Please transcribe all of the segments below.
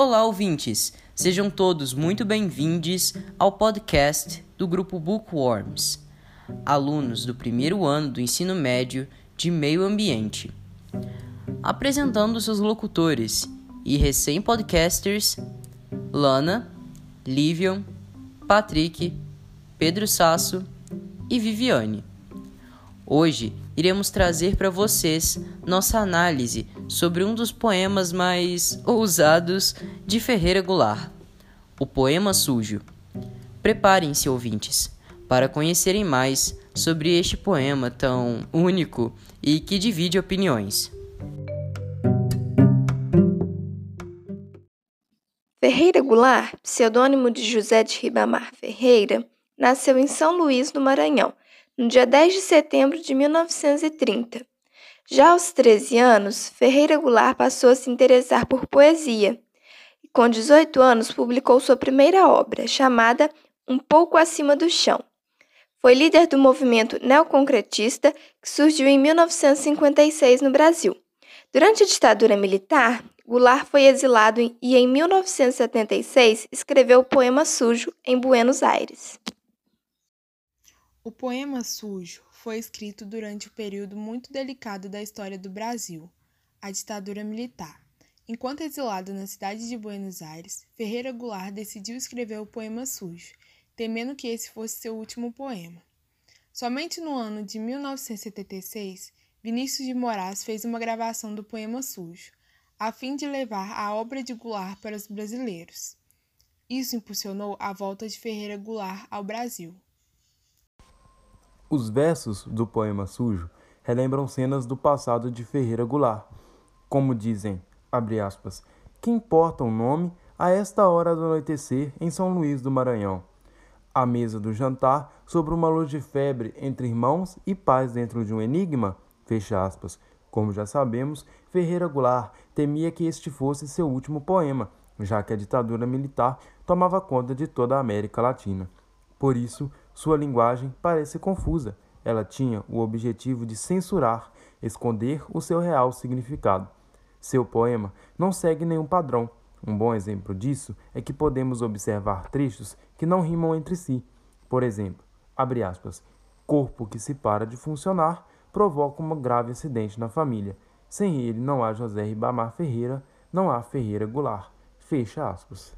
Olá, ouvintes! Sejam todos muito bem-vindos ao podcast do grupo Bookworms, alunos do primeiro ano do ensino médio de meio ambiente. Apresentando seus locutores e recém-podcasters Lana, Livion, Patrick, Pedro Sasso e Viviane. Hoje iremos trazer para vocês nossa análise sobre um dos poemas mais ousados de Ferreira Goulart, o Poema Sujo. Preparem-se, ouvintes, para conhecerem mais sobre este poema tão único e que divide opiniões. Ferreira Goulart, pseudônimo de José de Ribamar Ferreira, nasceu em São Luís, no Maranhão, no dia 10 de setembro de 1930. Já aos 13 anos, Ferreira Goulart passou a se interessar por poesia e, com 18 anos, publicou sua primeira obra, chamada Um Pouco Acima do Chão. Foi líder do movimento neoconcretista que surgiu em 1956 no Brasil. Durante a ditadura militar, Goulart foi exilado e, em 1976, escreveu o poema Sujo em Buenos Aires. O poema Sujo foi escrito durante o um período muito delicado da história do Brasil, a ditadura militar. Enquanto exilado na cidade de Buenos Aires, Ferreira Goulart decidiu escrever o poema Sujo, temendo que esse fosse seu último poema. Somente no ano de 1976, Vinícius de Moraes fez uma gravação do poema Sujo, a fim de levar a obra de Goulart para os brasileiros. Isso impulsionou a volta de Ferreira Goulart ao Brasil. Os versos do poema sujo relembram cenas do passado de Ferreira Goulart. Como dizem, abre aspas, que importa o nome a esta hora do anoitecer em São Luís do Maranhão. À mesa do jantar, sobre uma luz de febre entre irmãos e pais dentro de um enigma, fecha aspas. Como já sabemos, Ferreira Goulart temia que este fosse seu último poema, já que a ditadura militar tomava conta de toda a América Latina. Por isso, sua linguagem parece confusa. Ela tinha o objetivo de censurar, esconder o seu real significado. Seu poema não segue nenhum padrão. Um bom exemplo disso é que podemos observar trechos que não rimam entre si. Por exemplo, abre aspas, corpo que se para de funcionar provoca um grave acidente na família. Sem ele não há José Ribamar Ferreira, não há Ferreira Goulart. Fecha aspas.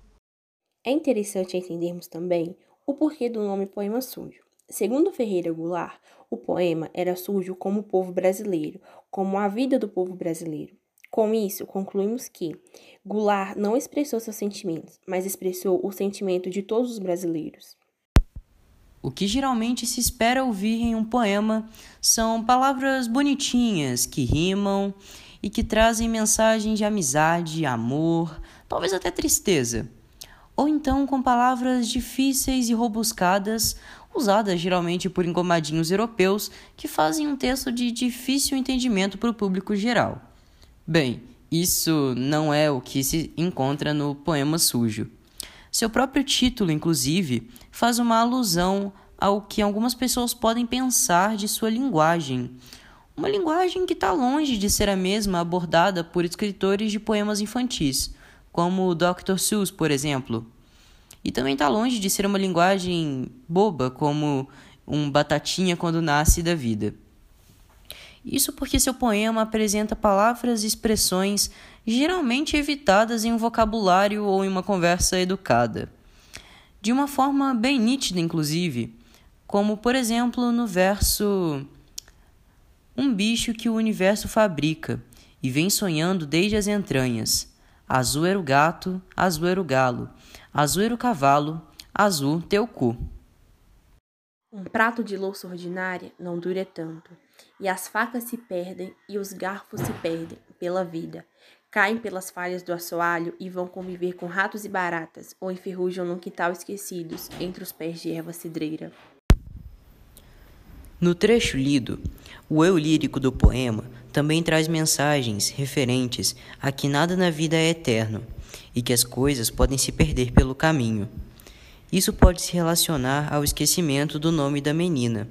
É interessante entendermos também o porquê do nome Poema Sujo. Segundo Ferreira Goulart, o poema era sujo como o povo brasileiro, como a vida do povo brasileiro. Com isso, concluímos que Goulart não expressou seus sentimentos, mas expressou o sentimento de todos os brasileiros. O que geralmente se espera ouvir em um poema são palavras bonitinhas que rimam e que trazem mensagens de amizade, amor, talvez até tristeza ou então com palavras difíceis e robuscadas, usadas geralmente por engomadinhos europeus que fazem um texto de difícil entendimento para o público geral. Bem, isso não é o que se encontra no poema sujo. Seu próprio título, inclusive, faz uma alusão ao que algumas pessoas podem pensar de sua linguagem. Uma linguagem que está longe de ser a mesma abordada por escritores de poemas infantis como o Dr. Seuss, por exemplo. E também está longe de ser uma linguagem boba, como um batatinha quando nasce da vida. Isso porque seu poema apresenta palavras e expressões geralmente evitadas em um vocabulário ou em uma conversa educada. De uma forma bem nítida, inclusive, como por exemplo no verso Um bicho que o universo fabrica e vem sonhando desde as entranhas Azul era o gato, azul era o galo, azul era o cavalo, azul teu cu. Um prato de louça ordinária não dura tanto, e as facas se perdem e os garfos se perdem pela vida. Caem pelas falhas do assoalho e vão conviver com ratos e baratas, ou enferrujam num quintal esquecidos, entre os pés de erva cidreira. No trecho lido, o eu lírico do poema também traz mensagens referentes a que nada na vida é eterno e que as coisas podem se perder pelo caminho. Isso pode se relacionar ao esquecimento do nome da menina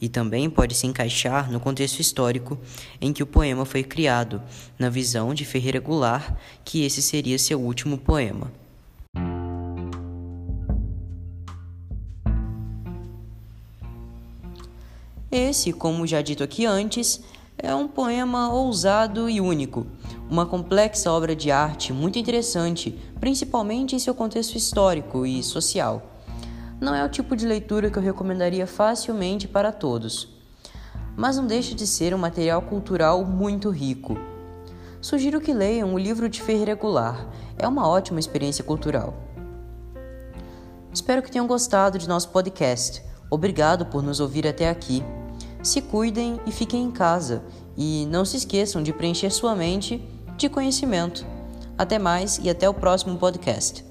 e também pode se encaixar no contexto histórico em que o poema foi criado, na visão de Ferreira Goulart, que esse seria seu último poema. Esse, como já dito aqui antes, é um poema ousado e único, uma complexa obra de arte muito interessante, principalmente em seu contexto histórico e social. Não é o tipo de leitura que eu recomendaria facilmente para todos, mas não deixa de ser um material cultural muito rico. Sugiro que leiam o livro de Ferreira Goulart, é uma ótima experiência cultural. Espero que tenham gostado de nosso podcast. Obrigado por nos ouvir até aqui. Se cuidem e fiquem em casa, e não se esqueçam de preencher sua mente de conhecimento. Até mais e até o próximo podcast.